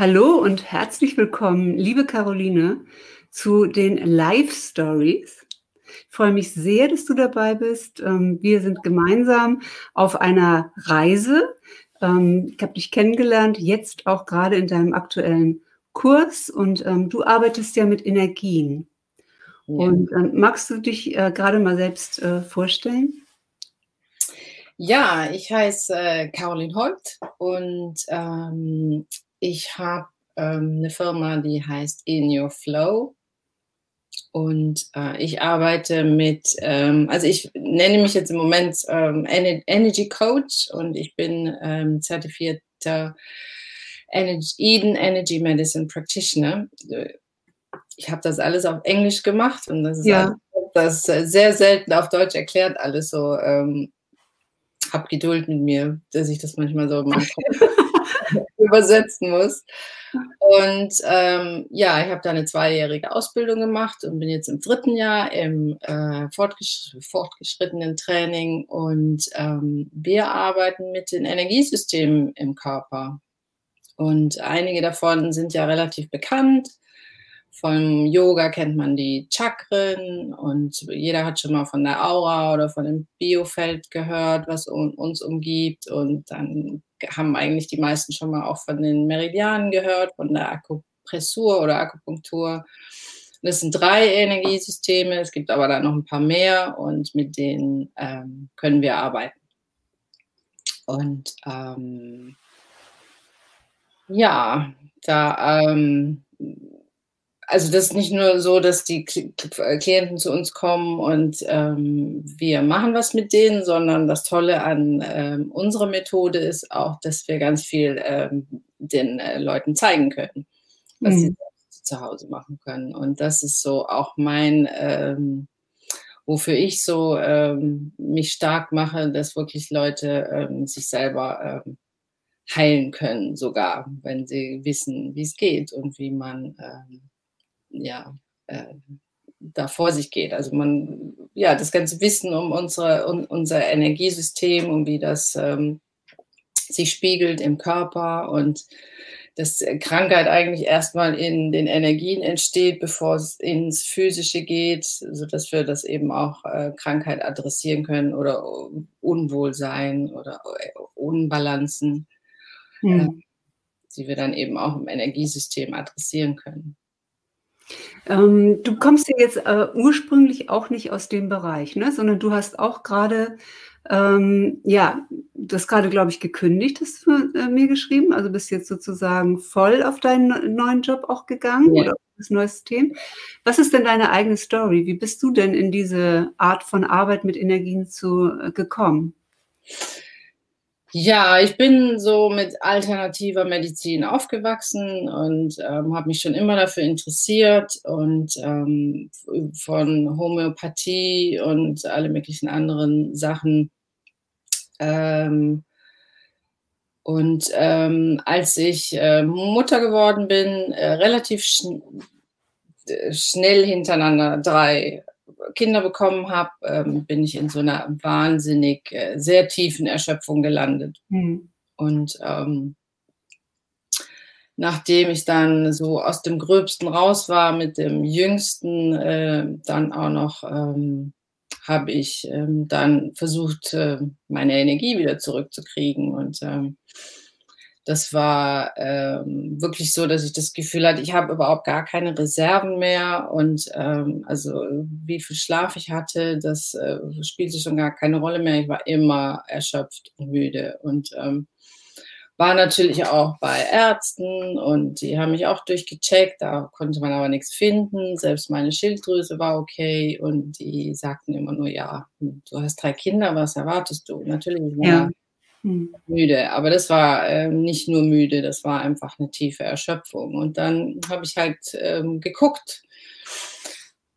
Hallo und herzlich willkommen, liebe Caroline, zu den Live Stories. Ich freue mich sehr, dass du dabei bist. Ähm, wir sind gemeinsam auf einer Reise. Ähm, ich habe dich kennengelernt, jetzt auch gerade in deinem aktuellen Kurs und ähm, du arbeitest ja mit Energien. Ja. Und magst du dich äh, gerade mal selbst äh, vorstellen? Ja, ich heiße äh, Caroline Holt und ähm, ich habe ähm, eine Firma, die heißt In Your Flow. Und äh, ich arbeite mit, ähm, also ich nenne mich jetzt im Moment ähm, Energy Coach und ich bin ähm, zertifizierter Energy, Eden Energy Medicine Practitioner. Ich habe das alles auf Englisch gemacht und das ist, ja. alles, das sehr selten auf Deutsch erklärt, alles so. Ähm, hab Geduld mit mir, dass ich das manchmal so Kopf übersetzen muss. Und ähm, ja, ich habe da eine zweijährige Ausbildung gemacht und bin jetzt im dritten Jahr im äh, fortgesch fortgeschrittenen Training und ähm, wir arbeiten mit den Energiesystemen im Körper. Und einige davon sind ja relativ bekannt. Vom Yoga kennt man die Chakren und jeder hat schon mal von der Aura oder von dem Biofeld gehört, was uns umgibt. Und dann haben eigentlich die meisten schon mal auch von den Meridianen gehört, von der Akupressur oder Akupunktur. Das sind drei Energiesysteme, es gibt aber dann noch ein paar mehr und mit denen ähm, können wir arbeiten. Und ähm, ja, da ähm, also das ist nicht nur so, dass die äh, Klienten zu uns kommen und ähm, wir machen was mit denen, sondern das Tolle an ähm, unserer Methode ist auch, dass wir ganz viel ähm, den äh, Leuten zeigen können, was mhm. sie zu Hause machen können. Und das ist so auch mein, ähm, wofür ich so ähm, mich stark mache, dass wirklich Leute ähm, sich selber heilen können, sogar wenn sie wissen, wie es geht und wie man ja, äh, da vor sich geht. Also man, ja, das ganze Wissen um, unsere, um unser Energiesystem und wie das ähm, sich spiegelt im Körper und dass Krankheit eigentlich erstmal in den Energien entsteht, bevor es ins Physische geht, sodass wir das eben auch äh, Krankheit adressieren können oder Unwohlsein oder äh, Unbalancen, mhm. äh, die wir dann eben auch im Energiesystem adressieren können. Ähm, du kommst ja jetzt äh, ursprünglich auch nicht aus dem Bereich, ne? sondern du hast auch gerade, ähm, ja, das gerade, glaube ich, gekündigt, hast du äh, mir geschrieben. Also bist jetzt sozusagen voll auf deinen neuen Job auch gegangen ja. oder auf das neue System. Was ist denn deine eigene Story? Wie bist du denn in diese Art von Arbeit mit Energien zu, äh, gekommen? Ja, ich bin so mit alternativer Medizin aufgewachsen und ähm, habe mich schon immer dafür interessiert und ähm, von Homöopathie und alle möglichen anderen Sachen. Ähm, und ähm, als ich äh, Mutter geworden bin, äh, relativ schn schnell hintereinander drei Kinder bekommen habe, ähm, bin ich in so einer wahnsinnig äh, sehr tiefen Erschöpfung gelandet. Mhm. Und ähm, nachdem ich dann so aus dem Gröbsten raus war mit dem Jüngsten, äh, dann auch noch ähm, habe ich ähm, dann versucht, äh, meine Energie wieder zurückzukriegen und ähm, das war ähm, wirklich so, dass ich das Gefühl hatte, ich habe überhaupt gar keine Reserven mehr und ähm, also wie viel Schlaf ich hatte, das äh, spielte schon gar keine Rolle mehr. Ich war immer erschöpft und müde und ähm, war natürlich auch bei Ärzten und die haben mich auch durchgecheckt, da konnte man aber nichts finden. Selbst meine Schilddrüse war okay und die sagten immer nur, ja, du hast drei Kinder, was erwartest du? Natürlich, ja. Hm. müde. Aber das war ähm, nicht nur müde, das war einfach eine tiefe Erschöpfung. Und dann habe ich halt ähm, geguckt,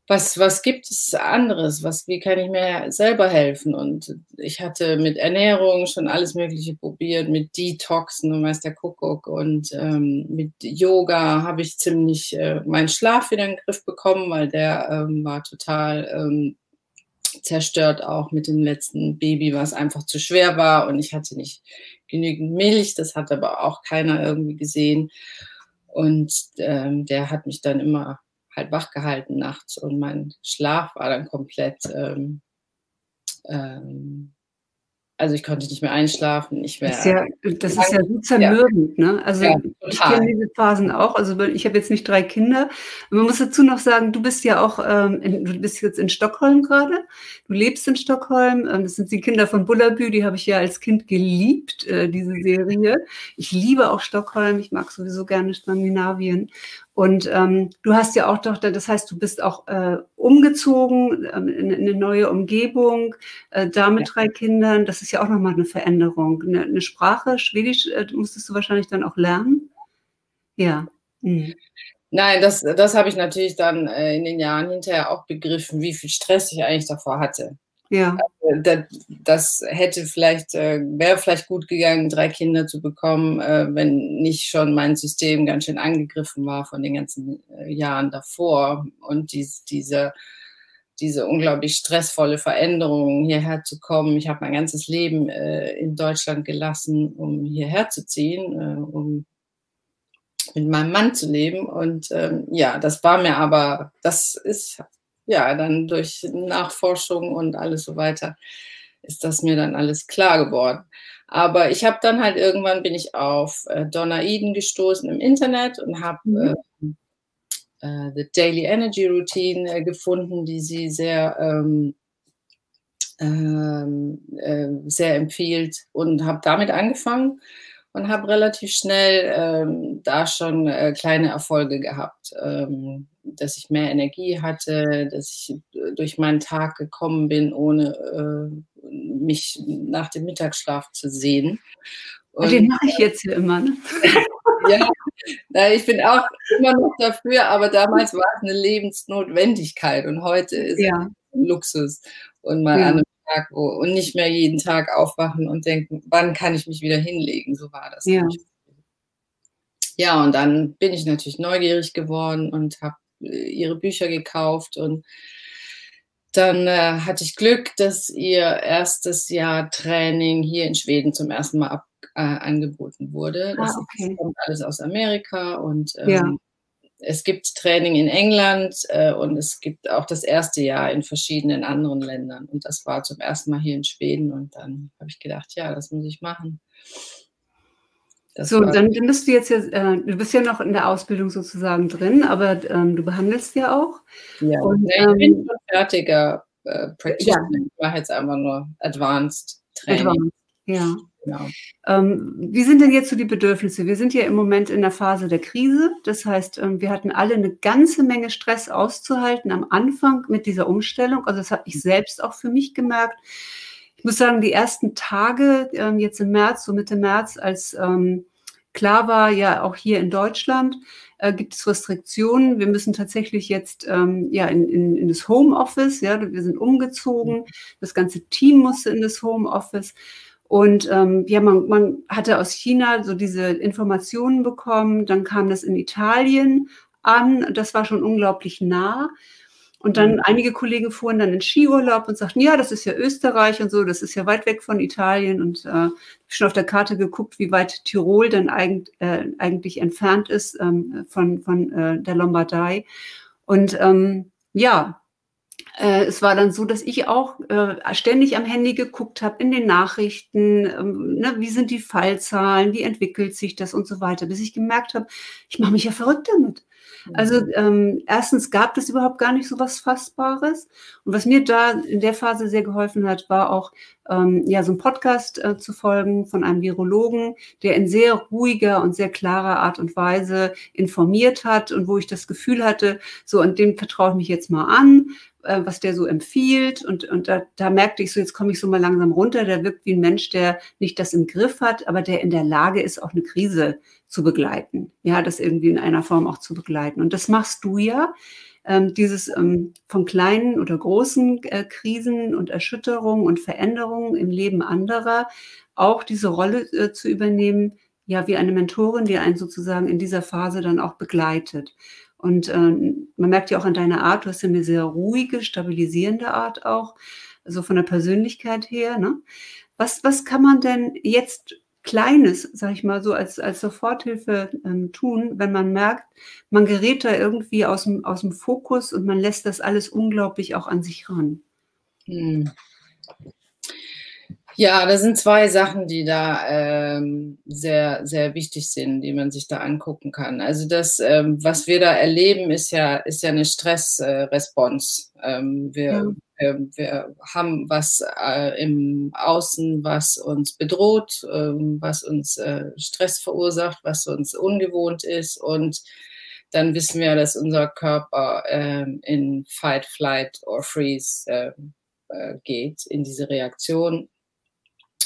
was, was gibt es anderes? Was, wie kann ich mir selber helfen? Und ich hatte mit Ernährung schon alles Mögliche probiert, mit Detoxen und weiß der Kuckuck. Und ähm, mit Yoga habe ich ziemlich äh, meinen Schlaf wieder in den Griff bekommen, weil der ähm, war total ähm, zerstört auch mit dem letzten Baby, was einfach zu schwer war und ich hatte nicht genügend Milch, das hat aber auch keiner irgendwie gesehen. Und ähm, der hat mich dann immer halt wach gehalten nachts und mein Schlaf war dann komplett ähm, ähm, also ich konnte nicht mehr einschlafen, nicht mehr. Das ist ja, das ist ja so zermürbend, ja. ne? Also ja, ich kenne diese Phasen auch. Also ich habe jetzt nicht drei Kinder. Man muss dazu noch sagen, du bist ja auch, ähm, in, du bist jetzt in Stockholm gerade. Du lebst in Stockholm. Ähm, das sind die Kinder von Bullabü, die habe ich ja als Kind geliebt, äh, diese Serie. Ich liebe auch Stockholm. Ich mag sowieso gerne Skandinavien. Und ähm, du hast ja auch doch, das heißt, du bist auch äh, umgezogen ähm, in, in, eine neue Umgebung, äh, da mit ja. drei Kindern. Das ist ja auch nochmal eine Veränderung. Eine, eine Sprache, Schwedisch, äh, musstest du wahrscheinlich dann auch lernen. Ja. Mhm. Nein, das, das habe ich natürlich dann äh, in den Jahren hinterher auch begriffen, wie viel Stress ich eigentlich davor hatte. Ja. Also, das, das, hätte vielleicht, äh, wäre vielleicht gut gegangen, drei Kinder zu bekommen, äh, wenn nicht schon mein System ganz schön angegriffen war von den ganzen äh, Jahren davor. Und dies, diese, diese unglaublich stressvolle Veränderung, hierher zu kommen. Ich habe mein ganzes Leben äh, in Deutschland gelassen, um hierher zu ziehen, äh, um mit meinem Mann zu leben. Und ähm, ja, das war mir aber, das ist ja, dann durch Nachforschung und alles so weiter ist das mir dann alles klar geworden. Aber ich habe dann halt irgendwann bin ich auf äh, Donna Eden gestoßen im Internet und habe mhm. äh, äh, The Daily Energy Routine äh, gefunden, die sie sehr ähm, ähm äh, sehr empfiehlt und habe damit angefangen und habe relativ schnell ähm, da schon äh, kleine Erfolge gehabt. Ähm, dass ich mehr Energie hatte, dass ich äh, durch meinen Tag gekommen bin, ohne äh, mich nach dem Mittagsschlaf zu sehen. Und, Den mache ich jetzt hier immer. Ne? ja, ich bin auch immer noch dafür, aber damals war es eine Lebensnotwendigkeit und heute ist ja. es ein Luxus und mal ja. an einem Tag wo, und nicht mehr jeden Tag aufwachen und denken, wann kann ich mich wieder hinlegen? So war das. Ja. Ja, und dann bin ich natürlich neugierig geworden und habe ihre Bücher gekauft und dann äh, hatte ich Glück, dass ihr erstes Jahr Training hier in Schweden zum ersten Mal ab, äh, angeboten wurde. Das ah, okay. kommt alles aus Amerika und ähm, ja. es gibt Training in England äh, und es gibt auch das erste Jahr in verschiedenen anderen Ländern. Und das war zum ersten Mal hier in Schweden und dann habe ich gedacht, ja, das muss ich machen. Das so, dann, dann bist du jetzt ja, äh, du bist ja noch in der Ausbildung sozusagen drin, aber ähm, du behandelst ja auch. Ja, und, ich ähm, bin schon fertiger äh, Practitioner. Ja. Ich mache jetzt einfach nur Advanced Training. Advanced, ja. Genau. Ähm, wie sind denn jetzt so die Bedürfnisse? Wir sind ja im Moment in der Phase der Krise. Das heißt, ähm, wir hatten alle eine ganze Menge Stress auszuhalten am Anfang mit dieser Umstellung. Also das habe ich selbst auch für mich gemerkt ich muss sagen, die ersten Tage, ähm, jetzt im März, so Mitte März, als ähm, klar war, ja, auch hier in Deutschland äh, gibt es Restriktionen. Wir müssen tatsächlich jetzt ähm, ja, in, in, in das Homeoffice, ja, wir sind umgezogen, das ganze Team musste in das Homeoffice. Und ähm, ja, man, man hatte aus China so diese Informationen bekommen, dann kam das in Italien an, das war schon unglaublich nah. Und dann mhm. einige Kollegen fuhren dann in Skiurlaub und sagten, ja, das ist ja Österreich und so, das ist ja weit weg von Italien und äh, schon auf der Karte geguckt, wie weit Tirol dann eigen, äh, eigentlich entfernt ist ähm, von, von äh, der Lombardei. Und ähm, ja, äh, es war dann so, dass ich auch äh, ständig am Handy geguckt habe in den Nachrichten, ähm, ne, wie sind die Fallzahlen, wie entwickelt sich das und so weiter, bis ich gemerkt habe, ich mache mich ja verrückt damit. Also mhm. ähm, erstens gab es überhaupt gar nicht so was Fassbares. Und was mir da in der Phase sehr geholfen hat, war auch ähm, ja so ein Podcast äh, zu folgen von einem Virologen, der in sehr ruhiger und sehr klarer Art und Weise informiert hat und wo ich das Gefühl hatte, so an dem vertraue ich mich jetzt mal an, äh, was der so empfiehlt. Und, und da, da merkte ich so, jetzt komme ich so mal langsam runter. Der wirkt wie ein Mensch, der nicht das im Griff hat, aber der in der Lage ist, auch eine Krise zu begleiten. Ja, das irgendwie in einer Form auch zu begleiten. Und das machst du ja. Ähm, dieses ähm, von kleinen oder großen äh, Krisen und Erschütterungen und Veränderungen im Leben anderer auch diese Rolle äh, zu übernehmen, ja, wie eine Mentorin, die einen sozusagen in dieser Phase dann auch begleitet. Und äh, man merkt ja auch an deiner Art, du hast ja eine sehr ruhige, stabilisierende Art auch, also von der Persönlichkeit her. Ne? Was, was kann man denn jetzt Kleines, sag ich mal so, als, als Soforthilfe ähm, tun, wenn man merkt, man gerät da irgendwie aus dem, aus dem Fokus und man lässt das alles unglaublich auch an sich ran. Hm. Ja, das sind zwei Sachen, die da ähm, sehr, sehr wichtig sind, die man sich da angucken kann. Also das, ähm, was wir da erleben, ist ja, ist ja eine Stressresponse. Äh, ähm, wir, ja. wir, wir, haben was äh, im Außen, was uns bedroht, ähm, was uns äh, Stress verursacht, was uns ungewohnt ist und dann wissen wir, dass unser Körper ähm, in Fight, Flight or Freeze ähm, äh, geht, in diese Reaktion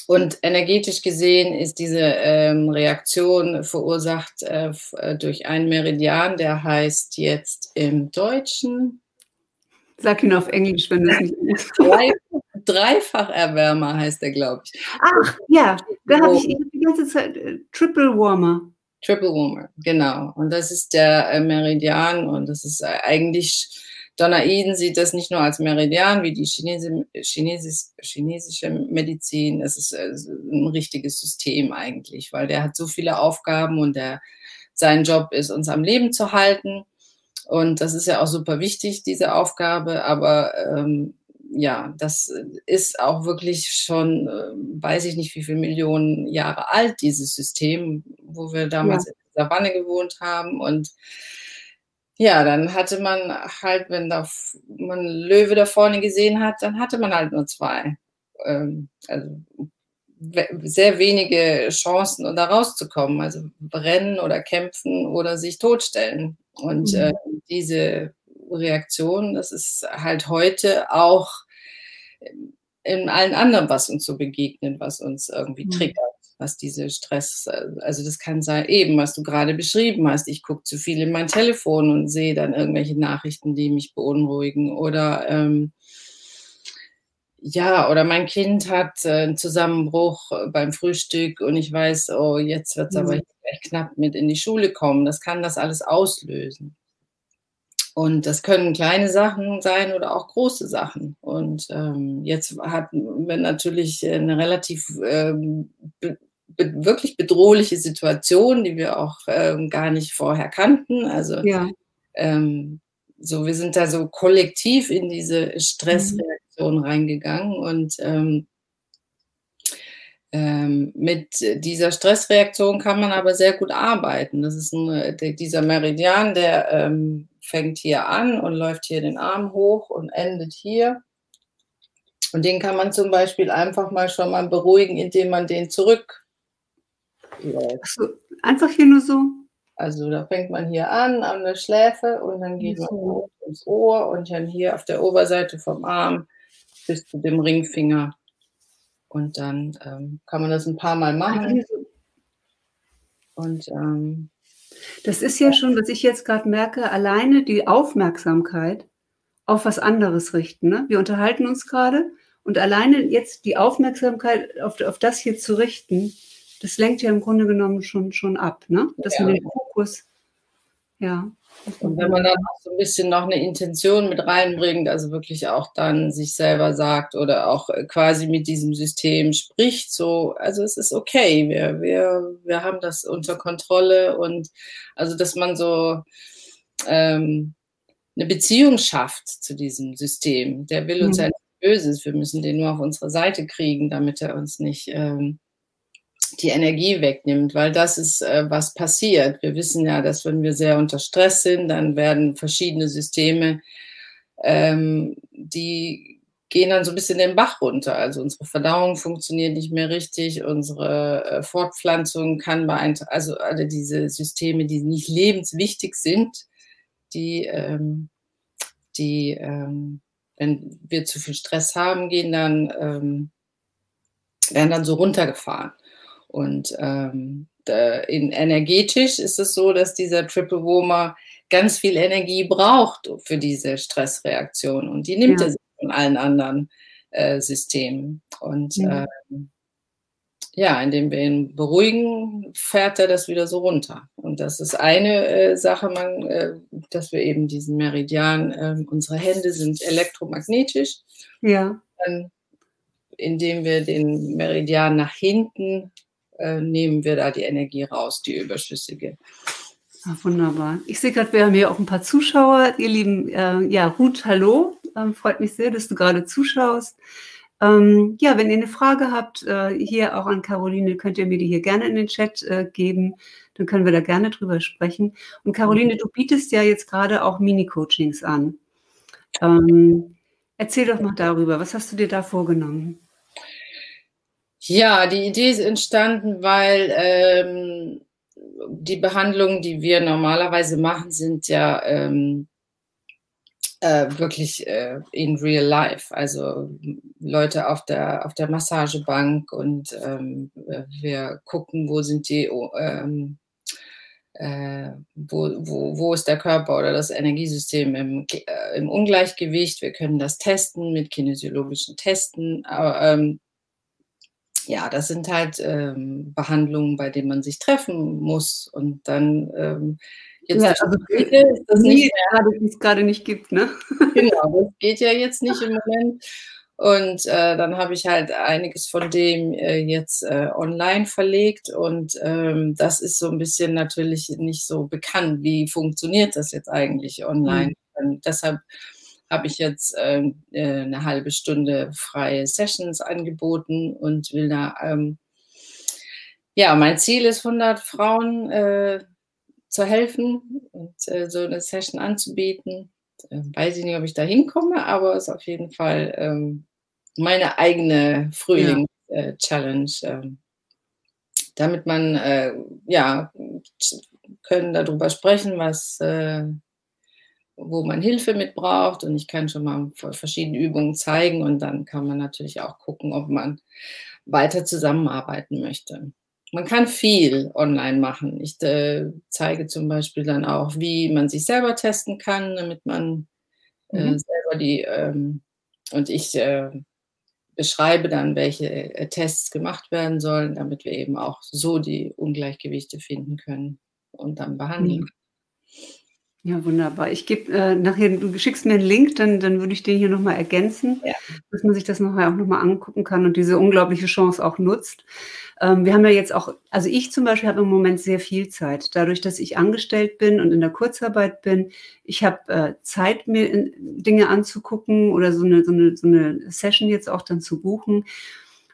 und energetisch gesehen ist diese ähm, Reaktion verursacht äh, äh, durch einen Meridian, der heißt jetzt im Deutschen. Sag ihn auf Englisch, wenn du es nicht Drei, Dreifacherwärmer heißt der, glaube ich. Ach, ja, da habe ich die ganze Zeit äh, Triple Warmer. Triple Warmer, genau. Und das ist der äh, Meridian und das ist äh, eigentlich Donaiden sieht das nicht nur als Meridian wie die Chinesi Chinesis chinesische Medizin. Es ist äh, ein richtiges System eigentlich, weil der hat so viele Aufgaben und der, sein Job ist, uns am Leben zu halten. Und das ist ja auch super wichtig, diese Aufgabe. Aber ähm, ja, das ist auch wirklich schon, äh, weiß ich nicht, wie viele Millionen Jahre alt, dieses System, wo wir damals ja. in der Savanne gewohnt haben. Und ja, dann hatte man halt, wenn da man Löwe da vorne gesehen hat, dann hatte man halt nur zwei. Ähm, also sehr wenige Chancen, um da rauszukommen. Also brennen oder kämpfen oder sich totstellen. Und mhm. äh, diese Reaktion, das ist halt heute auch in allen anderen, was uns so begegnet, was uns irgendwie mhm. triggert was diese Stress, also das kann sein, eben, was du gerade beschrieben hast. Ich gucke zu viel in mein Telefon und sehe dann irgendwelche Nachrichten, die mich beunruhigen. Oder ähm, ja, oder mein Kind hat äh, einen Zusammenbruch beim Frühstück und ich weiß, oh, jetzt wird es mhm. aber echt knapp mit in die Schule kommen. Das kann das alles auslösen. Und das können kleine Sachen sein oder auch große Sachen. Und ähm, jetzt hat man natürlich eine relativ ähm, be wirklich bedrohliche Situation, die wir auch ähm, gar nicht vorher kannten. Also ja. ähm, so, wir sind da so kollektiv in diese Stressreaktion mhm. reingegangen und ähm, ähm, mit dieser Stressreaktion kann man aber sehr gut arbeiten. Das ist ein, dieser Meridian, der ähm, fängt hier an und läuft hier den Arm hoch und endet hier. Und den kann man zum Beispiel einfach mal schon mal beruhigen, indem man den zurück so, einfach hier nur so? Also da fängt man hier an, an der Schläfe und dann geht man hoch ins Ohr und dann hier auf der Oberseite vom Arm bis zu dem Ringfinger. Und dann ähm, kann man das ein paar Mal machen. Und ähm, das ist ja schon, was ich jetzt gerade merke, alleine die Aufmerksamkeit auf was anderes richten. Ne? Wir unterhalten uns gerade und alleine jetzt die Aufmerksamkeit auf, auf das hier zu richten, das lenkt ja im Grunde genommen schon, schon ab, ne? Dass ja. man den Fokus, ja. Und wenn man dann auch so ein bisschen noch eine Intention mit reinbringt, also wirklich auch dann sich selber sagt oder auch äh, quasi mit diesem System spricht, so, also es ist okay, wir, wir, wir haben das unter Kontrolle und also, dass man so ähm, eine Beziehung schafft zu diesem System. Der will uns mhm. ja nicht Böses, wir müssen den nur auf unsere Seite kriegen, damit er uns nicht ähm, die Energie wegnimmt, weil das ist, äh, was passiert. Wir wissen ja, dass wenn wir sehr unter Stress sind, dann werden verschiedene Systeme, ähm, die gehen dann so ein bisschen den Bach runter. Also unsere Verdauung funktioniert nicht mehr richtig, unsere äh, Fortpflanzung kann beeinträchtigen, also alle diese Systeme, die nicht lebenswichtig sind, die, ähm, die ähm, wenn wir zu viel Stress haben, gehen dann, ähm, werden dann so runtergefahren. Und ähm, in energetisch ist es so, dass dieser Triple Warmer ganz viel Energie braucht für diese Stressreaktion und die nimmt ja. er sich von allen anderen äh, Systemen. Und ja. Ähm, ja, indem wir ihn beruhigen, fährt er das wieder so runter. Und das ist eine äh, Sache, man, äh, dass wir eben diesen Meridian, äh, unsere Hände sind elektromagnetisch. Ja. Dann, indem wir den Meridian nach hinten äh, nehmen wir da die Energie raus, die überschüssige. Ach, wunderbar. Ich sehe gerade, wir haben hier auch ein paar Zuschauer. Ihr lieben, äh, ja, Ruth, hallo. Ähm, freut mich sehr, dass du gerade zuschaust. Ähm, ja, wenn ihr eine Frage habt, äh, hier auch an Caroline, könnt ihr mir die hier gerne in den Chat äh, geben. Dann können wir da gerne drüber sprechen. Und Caroline, du bietest ja jetzt gerade auch Mini-Coachings an. Ähm, erzähl doch mal darüber. Was hast du dir da vorgenommen? Ja, die Idee ist entstanden, weil ähm, die Behandlungen, die wir normalerweise machen, sind ja ähm, äh, wirklich äh, in real life. Also Leute auf der, auf der Massagebank und ähm, wir gucken, wo sind die, ähm, äh, wo, wo, wo ist der Körper oder das Energiesystem im, äh, im Ungleichgewicht. Wir können das testen mit kinesiologischen Testen. Aber, ähm, ja, das sind halt ähm, Behandlungen, bei denen man sich treffen muss und dann ähm, jetzt ja, also geht ist das nicht gerade, es gerade nicht gibt, ne? Genau, das geht ja jetzt nicht im Moment. Und äh, dann habe ich halt einiges von dem äh, jetzt äh, online verlegt und ähm, das ist so ein bisschen natürlich nicht so bekannt, wie funktioniert das jetzt eigentlich online. Mhm. Deshalb habe ich jetzt ähm, äh, eine halbe Stunde freie Sessions angeboten und will da, ähm, ja, mein Ziel ist 100 Frauen äh, zu helfen und äh, so eine Session anzubieten. Äh, weiß ich nicht, ob ich da hinkomme, aber es ist auf jeden Fall ähm, meine eigene Frühling-Challenge. Ja. Äh, ähm, damit man, äh, ja, können darüber sprechen, was, äh, wo man Hilfe mit braucht und ich kann schon mal verschiedene Übungen zeigen und dann kann man natürlich auch gucken, ob man weiter zusammenarbeiten möchte. Man kann viel online machen. Ich äh, zeige zum Beispiel dann auch, wie man sich selber testen kann, damit man äh, mhm. selber die ähm, und ich äh, beschreibe dann, welche äh, Tests gemacht werden sollen, damit wir eben auch so die Ungleichgewichte finden können und dann behandeln mhm. Ja, wunderbar. Ich gebe äh, nachher, du schickst mir einen Link, dann, dann würde ich den hier nochmal ergänzen, ja. dass man sich das nachher auch nochmal angucken kann und diese unglaubliche Chance auch nutzt. Ähm, wir haben ja jetzt auch, also ich zum Beispiel habe im Moment sehr viel Zeit. Dadurch, dass ich angestellt bin und in der Kurzarbeit bin, ich habe äh, Zeit, mir in, Dinge anzugucken oder so eine, so, eine, so eine Session jetzt auch dann zu buchen.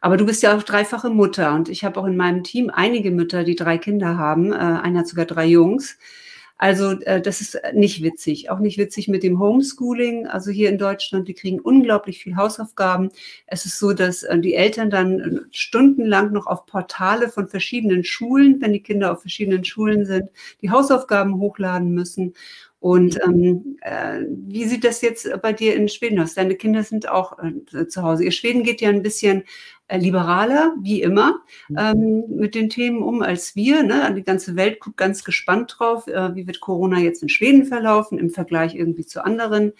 Aber du bist ja auch dreifache Mutter und ich habe auch in meinem Team einige Mütter, die drei Kinder haben. Äh, einer hat sogar drei Jungs. Also äh, das ist nicht witzig. Auch nicht witzig mit dem Homeschooling. Also hier in Deutschland, die kriegen unglaublich viel Hausaufgaben. Es ist so, dass äh, die Eltern dann äh, stundenlang noch auf Portale von verschiedenen Schulen, wenn die Kinder auf verschiedenen Schulen sind, die Hausaufgaben hochladen müssen. Und ähm, äh, wie sieht das jetzt bei dir in Schweden aus? Deine Kinder sind auch äh, zu Hause. Ihr Schweden geht ja ein bisschen äh, liberaler, wie immer, mhm. ähm, mit den Themen um als wir. Ne? Die ganze Welt guckt ganz gespannt drauf, äh, wie wird Corona jetzt in Schweden verlaufen im Vergleich irgendwie zu anderen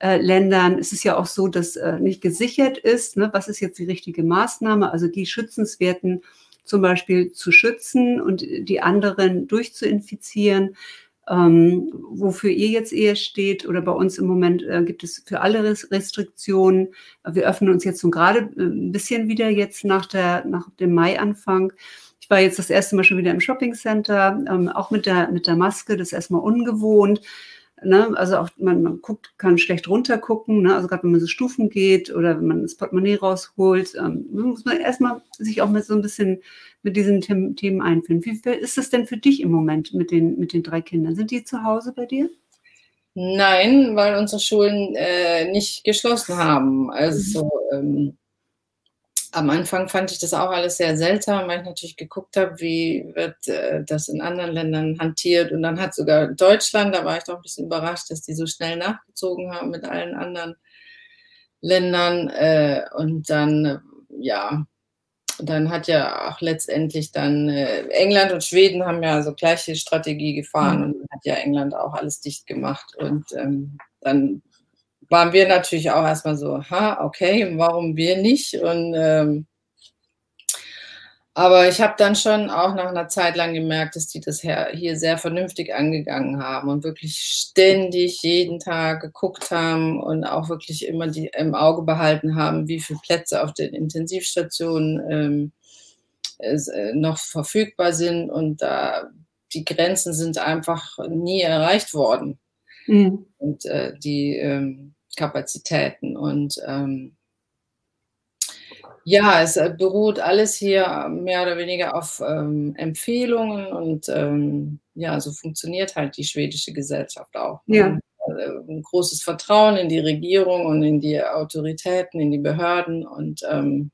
äh, Ländern. Es ist ja auch so, dass nicht gesichert ist, ne? was ist jetzt die richtige Maßnahme, also die schützenswerten zum Beispiel zu schützen und die anderen durchzuinfizieren ähm, wofür ihr jetzt eher steht oder bei uns im Moment äh, gibt es für alle Restriktionen. Wir öffnen uns jetzt so gerade äh, ein bisschen wieder jetzt nach, der, nach dem Mai-Anfang. Ich war jetzt das erste Mal schon wieder im Shoppingcenter, ähm, auch mit der, mit der Maske, das ist erstmal ungewohnt. Ne? Also auch man, man guckt, kann schlecht runtergucken, ne? also gerade wenn man so Stufen geht oder wenn man das Portemonnaie rausholt, ähm, muss man erstmal sich auch mit so ein bisschen mit diesen Themen einfinden. Wie ist es denn für dich im Moment mit den, mit den drei Kindern? Sind die zu Hause bei dir? Nein, weil unsere Schulen äh, nicht geschlossen haben. Also mhm. ähm, am Anfang fand ich das auch alles sehr seltsam, weil ich natürlich geguckt habe, wie wird äh, das in anderen Ländern hantiert. Und dann hat sogar Deutschland, da war ich doch ein bisschen überrascht, dass die so schnell nachgezogen haben mit allen anderen Ländern. Äh, und dann, ja, dann hat ja auch letztendlich dann äh, England und Schweden haben ja so gleiche Strategie gefahren mhm. und dann hat ja England auch alles dicht gemacht. Und ähm, dann waren wir natürlich auch erstmal so, ha, okay, warum wir nicht? Und ähm, aber ich habe dann schon auch nach einer Zeit lang gemerkt, dass die das hier sehr vernünftig angegangen haben und wirklich ständig jeden Tag geguckt haben und auch wirklich immer die im Auge behalten haben, wie viele Plätze auf den Intensivstationen ähm, äh, noch verfügbar sind und da die Grenzen sind einfach nie erreicht worden. Mhm. Und äh, die ähm, Kapazitäten. Und ähm, ja, es äh, beruht alles hier mehr oder weniger auf ähm, Empfehlungen und ähm, ja, so funktioniert halt die schwedische Gesellschaft auch. Ne? Ja. Äh, ein großes Vertrauen in die Regierung und in die Autoritäten, in die Behörden und ähm,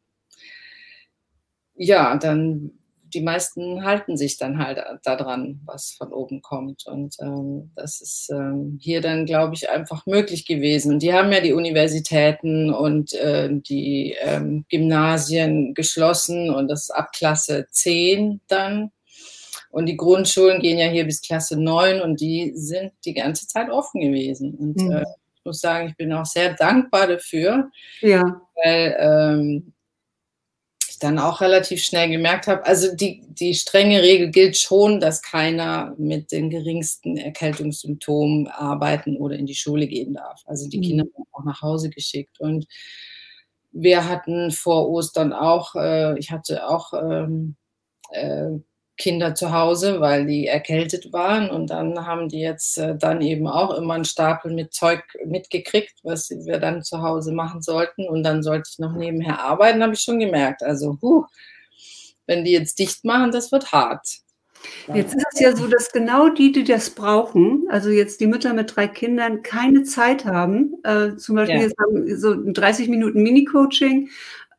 ja, dann die meisten halten sich dann halt daran, was von oben kommt. Und ähm, das ist ähm, hier dann, glaube ich, einfach möglich gewesen. Und die haben ja die Universitäten und äh, die ähm, Gymnasien geschlossen und das ab Klasse 10 dann. Und die Grundschulen gehen ja hier bis Klasse 9 und die sind die ganze Zeit offen gewesen. Und mhm. äh, ich muss sagen, ich bin auch sehr dankbar dafür. Ja. Weil ähm, ich dann auch relativ schnell gemerkt habe, also die, die strenge Regel gilt schon, dass keiner mit den geringsten Erkältungssymptomen arbeiten oder in die Schule gehen darf. Also die mhm. Kinder werden auch nach Hause geschickt. Und wir hatten vor Ostern auch, äh, ich hatte auch ähm, äh, Kinder zu Hause, weil die erkältet waren. Und dann haben die jetzt äh, dann eben auch immer einen Stapel mit Zeug mitgekriegt, was wir dann zu Hause machen sollten. Und dann sollte ich noch nebenher arbeiten, habe ich schon gemerkt. Also, huh, wenn die jetzt dicht machen, das wird hart. Jetzt ist es ja so, dass genau die, die das brauchen, also jetzt die Mütter mit drei Kindern, keine Zeit haben. Äh, zum Beispiel ja. jetzt haben so 30 Minuten Mini-Coaching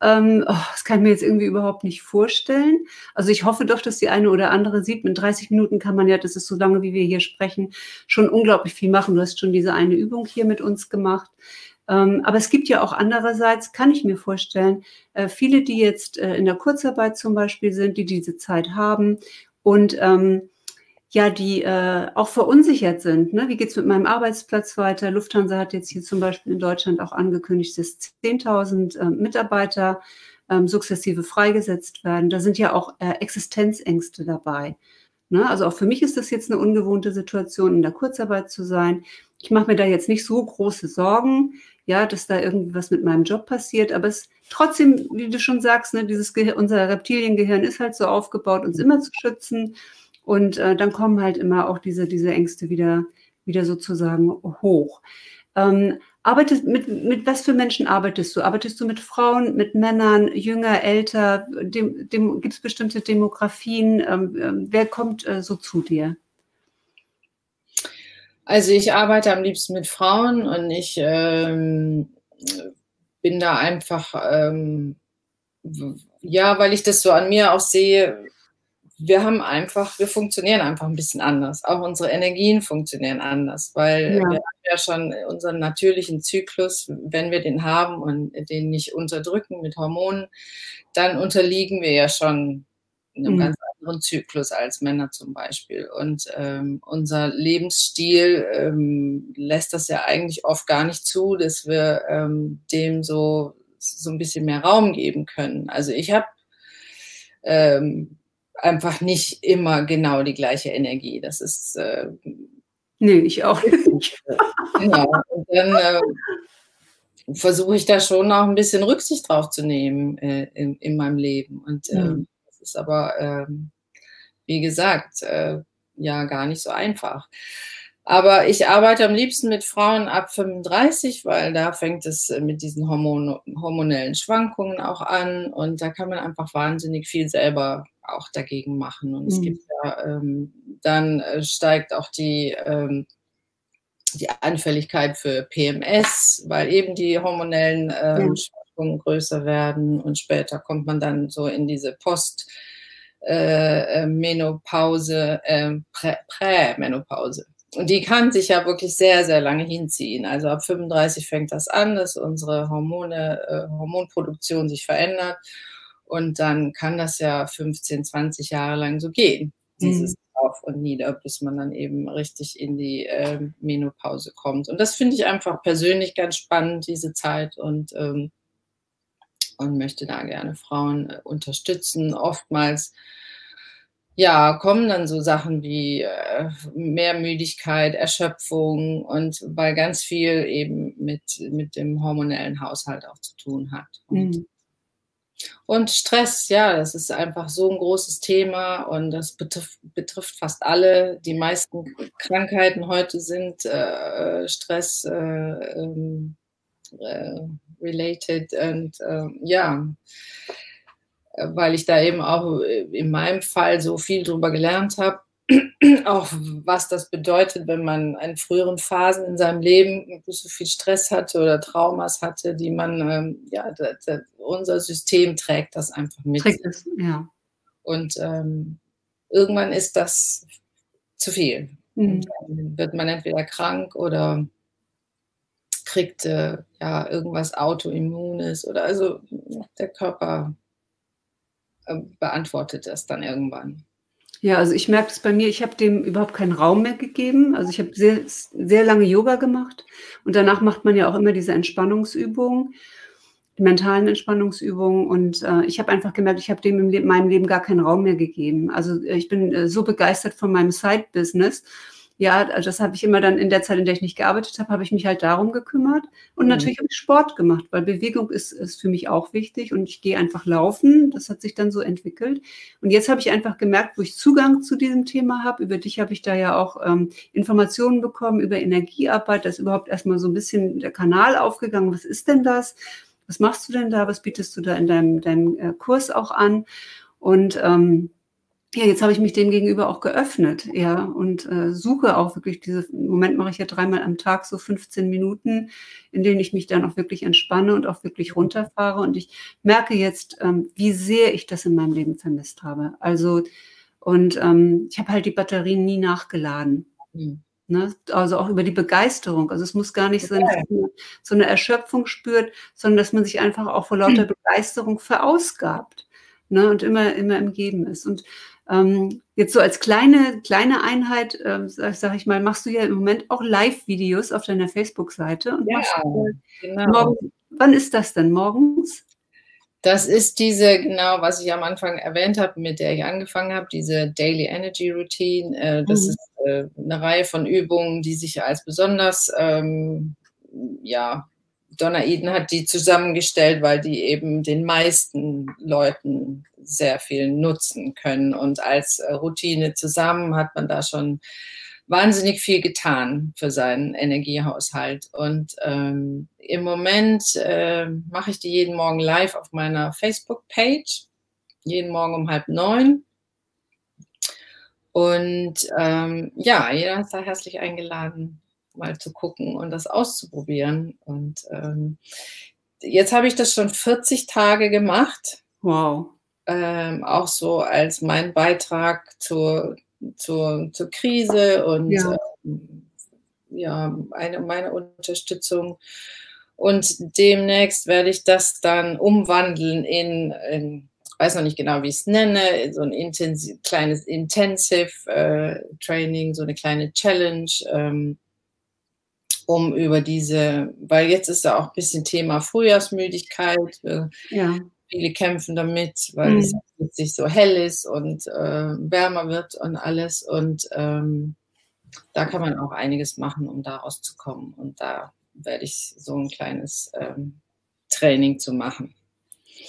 ähm, oh, das kann ich mir jetzt irgendwie überhaupt nicht vorstellen. Also ich hoffe doch, dass die eine oder andere sieht, mit 30 Minuten kann man ja, das ist so lange, wie wir hier sprechen, schon unglaublich viel machen. Du hast schon diese eine Übung hier mit uns gemacht. Ähm, aber es gibt ja auch andererseits, kann ich mir vorstellen, äh, viele, die jetzt äh, in der Kurzarbeit zum Beispiel sind, die diese Zeit haben und ähm, ja, die äh, auch verunsichert sind. Ne? Wie geht's mit meinem Arbeitsplatz weiter? Lufthansa hat jetzt hier zum Beispiel in Deutschland auch angekündigt, dass 10.000 äh, Mitarbeiter ähm, sukzessive freigesetzt werden. Da sind ja auch äh, Existenzängste dabei. Ne? Also auch für mich ist das jetzt eine ungewohnte Situation, in der Kurzarbeit zu sein. Ich mache mir da jetzt nicht so große Sorgen, ja, dass da irgendwie was mit meinem Job passiert. Aber es trotzdem, wie du schon sagst, ne, dieses Gehir unser Reptiliengehirn ist halt so aufgebaut, uns immer zu schützen. Und äh, dann kommen halt immer auch diese, diese Ängste wieder, wieder sozusagen hoch. Ähm, arbeitest, mit, mit was für Menschen arbeitest du? Arbeitest du mit Frauen, mit Männern, jünger, älter? Dem, dem, Gibt es bestimmte Demografien? Ähm, ähm, wer kommt äh, so zu dir? Also ich arbeite am liebsten mit Frauen und ich ähm, bin da einfach, ähm, ja, weil ich das so an mir auch sehe, wir haben einfach, wir funktionieren einfach ein bisschen anders. Auch unsere Energien funktionieren anders, weil ja. wir haben ja schon unseren natürlichen Zyklus, wenn wir den haben und den nicht unterdrücken mit Hormonen, dann unterliegen wir ja schon einem mhm. ganz anderen Zyklus als Männer zum Beispiel. Und ähm, unser Lebensstil ähm, lässt das ja eigentlich oft gar nicht zu, dass wir ähm, dem so, so ein bisschen mehr Raum geben können. Also ich habe ähm, einfach nicht immer genau die gleiche Energie. Das ist. Äh, nee, ich auch nicht. genau. Und dann äh, versuche ich da schon auch ein bisschen Rücksicht drauf zu nehmen äh, in, in, meinem Leben. Und äh, mhm. das ist aber, ähm, wie gesagt, äh, ja gar nicht so einfach. Aber ich arbeite am liebsten mit Frauen ab 35, weil da fängt es mit diesen Hormon hormonellen Schwankungen auch an und da kann man einfach wahnsinnig viel selber auch dagegen machen. Und mhm. es gibt ja, ähm, dann äh, steigt auch die, ähm, die Anfälligkeit für PMS, weil eben die hormonellen ähm, ja. Schwankungen größer werden und später kommt man dann so in diese Post- äh, äh Menopause, äh, Prämenopause. Und die kann sich ja wirklich sehr, sehr lange hinziehen. Also ab 35 fängt das an, dass unsere Hormone, äh, Hormonproduktion sich verändert. Und dann kann das ja 15, 20 Jahre lang so gehen. Dieses mhm. Auf und Nieder, bis man dann eben richtig in die äh, Menopause kommt. Und das finde ich einfach persönlich ganz spannend, diese Zeit. Und, ähm, und möchte da gerne Frauen äh, unterstützen. Oftmals ja, kommen dann so Sachen wie äh, Mehrmüdigkeit, Erschöpfung und weil ganz viel eben mit, mit dem hormonellen Haushalt auch zu tun hat. Und, mhm. Und Stress, ja, das ist einfach so ein großes Thema und das betrifft, betrifft fast alle. Die meisten Krankheiten heute sind äh, Stress äh, ähm, äh, related und ähm, ja, weil ich da eben auch in meinem Fall so viel drüber gelernt habe, auch was das bedeutet, wenn man in früheren Phasen in seinem Leben so viel Stress hatte oder Traumas hatte, die man, ähm, ja, das, das, unser System trägt das einfach mit. Trägt es, ja. Und ähm, irgendwann ist das zu viel. Mhm. dann wird man entweder krank oder kriegt äh, ja irgendwas Autoimmunes oder also der Körper äh, beantwortet das dann irgendwann. Ja, also ich merke das bei mir, ich habe dem überhaupt keinen Raum mehr gegeben. Also ich habe sehr, sehr lange Yoga gemacht und danach macht man ja auch immer diese Entspannungsübungen, die mentalen Entspannungsübungen und äh, ich habe einfach gemerkt, ich habe dem in meinem Leben gar keinen Raum mehr gegeben. Also äh, ich bin äh, so begeistert von meinem Side-Business ja, also das habe ich immer dann in der Zeit, in der ich nicht gearbeitet habe, habe ich mich halt darum gekümmert. Und mhm. natürlich habe ich Sport gemacht, weil Bewegung ist, ist für mich auch wichtig und ich gehe einfach laufen. Das hat sich dann so entwickelt. Und jetzt habe ich einfach gemerkt, wo ich Zugang zu diesem Thema habe. Über dich habe ich da ja auch ähm, Informationen bekommen über Energiearbeit. Da ist überhaupt erstmal so ein bisschen der Kanal aufgegangen. Was ist denn das? Was machst du denn da? Was bietest du da in deinem, deinem äh, Kurs auch an? Und ähm, ja, jetzt habe ich mich dem gegenüber auch geöffnet, ja, und äh, suche auch wirklich diese, im Moment mache ich ja dreimal am Tag so 15 Minuten, in denen ich mich dann auch wirklich entspanne und auch wirklich runterfahre. Und ich merke jetzt, ähm, wie sehr ich das in meinem Leben vermisst habe. Also, und ähm, ich habe halt die Batterien nie nachgeladen. Mhm. Ne? Also auch über die Begeisterung. Also es muss gar nicht sein, dass man so eine Erschöpfung spürt, sondern dass man sich einfach auch vor lauter Begeisterung verausgabt. Ne, und immer, immer im Geben ist. Und ähm, jetzt so als kleine, kleine Einheit, äh, sag, sag, ich mal, machst du ja im Moment auch Live-Videos auf deiner Facebook-Seite. Ja, genau. Morgen, wann ist das denn? Morgens? Das ist diese, genau, was ich am Anfang erwähnt habe, mit der ich angefangen habe, diese Daily Energy Routine. Äh, das mhm. ist äh, eine Reihe von Übungen, die sich als besonders, ähm, ja, Donna Eden hat die zusammengestellt, weil die eben den meisten Leuten sehr viel nutzen können. Und als äh, Routine zusammen hat man da schon wahnsinnig viel getan für seinen Energiehaushalt. Und ähm, im Moment äh, mache ich die jeden Morgen live auf meiner Facebook-Page, jeden Morgen um halb neun. Und ähm, ja, jeder ist da herzlich eingeladen, mal zu gucken und das auszuprobieren. Und ähm, jetzt habe ich das schon 40 Tage gemacht. Wow ähm, auch so als mein Beitrag zur, zur, zur Krise und ja. Ähm, ja, eine, meine Unterstützung. Und demnächst werde ich das dann umwandeln in, in weiß noch nicht genau, wie ich es nenne, so ein intensiv, kleines Intensive äh, Training, so eine kleine Challenge, ähm, um über diese, weil jetzt ist ja auch ein bisschen Thema Frühjahrsmüdigkeit. Äh, ja viele kämpfen damit, weil mhm. es plötzlich so hell ist und äh, wärmer wird und alles. Und ähm, da kann man auch einiges machen, um da rauszukommen. Und da werde ich so ein kleines ähm, Training zu machen.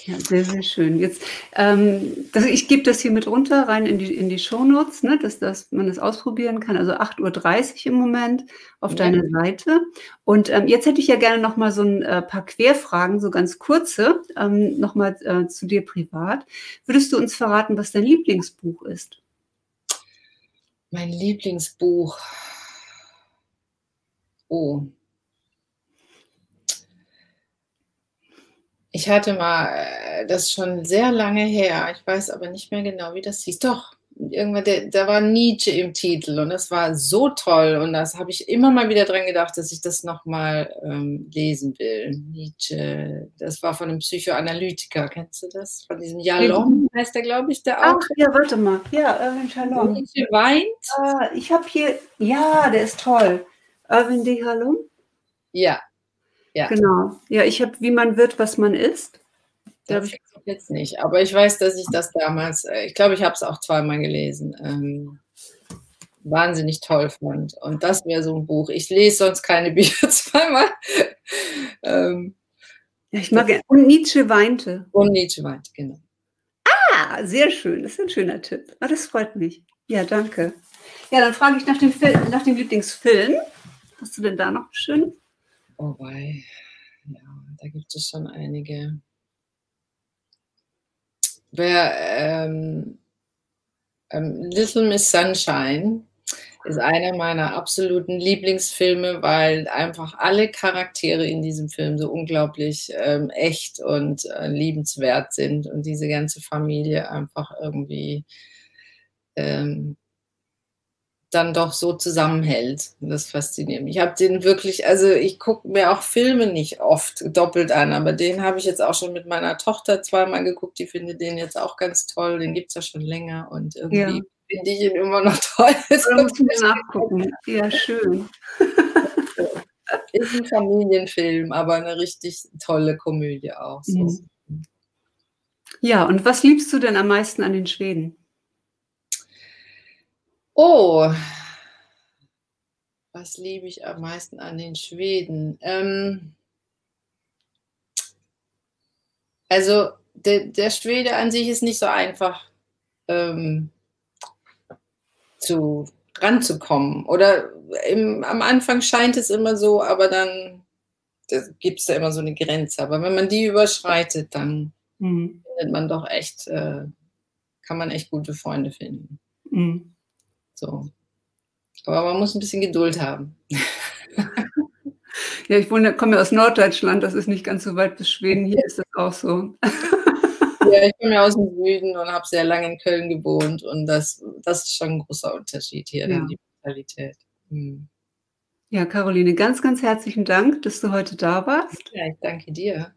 Ja, sehr, sehr schön. Jetzt, ähm, das, ich gebe das hier mit runter, rein in die, in die Shownotes, ne, dass, dass man das ausprobieren kann. Also 8.30 Uhr im Moment auf ja. deiner Seite. Und ähm, jetzt hätte ich ja gerne noch mal so ein äh, paar Querfragen, so ganz kurze, ähm, noch mal äh, zu dir privat. Würdest du uns verraten, was dein Lieblingsbuch ist? Mein Lieblingsbuch. Oh, Ich hatte mal, äh, das schon sehr lange her, ich weiß aber nicht mehr genau, wie das hieß. Doch, irgendwann, da war Nietzsche im Titel und das war so toll und das habe ich immer mal wieder dran gedacht, dass ich das nochmal ähm, lesen will. Nietzsche, das war von einem Psychoanalytiker, kennst du das? Von diesem Jalom heißt der, glaube ich, der Ach, ja, warte mal. Ja, Irwin Shalom. Nietzsche weint. Ah, ich habe hier, ja, der ist toll. Irwin de Halom? Ja, ja. Genau. Ja, ich habe, wie man wird, was man ist. Das ich jetzt nicht. Aber ich weiß, dass ich das damals, äh, ich glaube, ich habe es auch zweimal gelesen, ähm, wahnsinnig toll fand. Und das wäre so ein Buch. Ich lese sonst keine Bücher zweimal. ähm, Ja, ich mag. Und Nietzsche weinte. Und Nietzsche weinte, genau. Ah, sehr schön. Das ist ein schöner Tipp. Ah, das freut mich. Ja, danke. Ja, dann frage ich nach dem, Film, nach dem Lieblingsfilm. Hast du denn da noch schön? Oh, wei. Ja, da gibt es schon einige. Wer, ähm, ähm, Little Miss Sunshine ist einer meiner absoluten Lieblingsfilme, weil einfach alle Charaktere in diesem Film so unglaublich ähm, echt und äh, liebenswert sind und diese ganze Familie einfach irgendwie ähm, dann doch so zusammenhält. Das fasziniert mich. Ich habe den wirklich, also ich gucke mir auch Filme nicht oft doppelt an, aber den habe ich jetzt auch schon mit meiner Tochter zweimal geguckt. Die findet den jetzt auch ganz toll. Den gibt es ja schon länger und irgendwie ja. finde ich ihn immer noch toll. Da muss ich nachgucken. Ja, schön. Ist ein Familienfilm, aber eine richtig tolle Komödie auch. So. Mhm. Ja, und was liebst du denn am meisten an den Schweden? Oh, was liebe ich am meisten an den Schweden? Ähm, also der, der, Schwede an sich ist nicht so einfach ähm, zu ranzukommen. Oder im, am Anfang scheint es immer so, aber dann gibt es da immer so eine Grenze. Aber wenn man die überschreitet, dann mhm. findet man doch echt, äh, kann man echt gute Freunde finden. Mhm. So. Aber man muss ein bisschen Geduld haben. Ja, ich wohne, komme aus Norddeutschland, das ist nicht ganz so weit bis Schweden, hier ist das auch so. Ja, ich komme ja aus dem Süden und habe sehr lange in Köln gewohnt und das, das ist schon ein großer Unterschied hier, ja. die Mentalität. Hm. Ja, Caroline, ganz, ganz herzlichen Dank, dass du heute da warst. Ja, ich danke dir.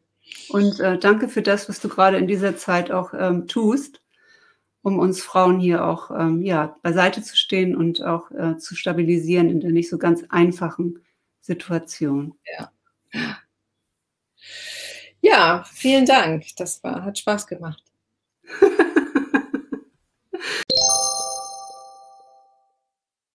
Und äh, danke für das, was du gerade in dieser Zeit auch ähm, tust um uns Frauen hier auch ähm, ja, beiseite zu stehen und auch äh, zu stabilisieren in der nicht so ganz einfachen Situation. Ja. Ja, vielen Dank. Das war, hat Spaß gemacht.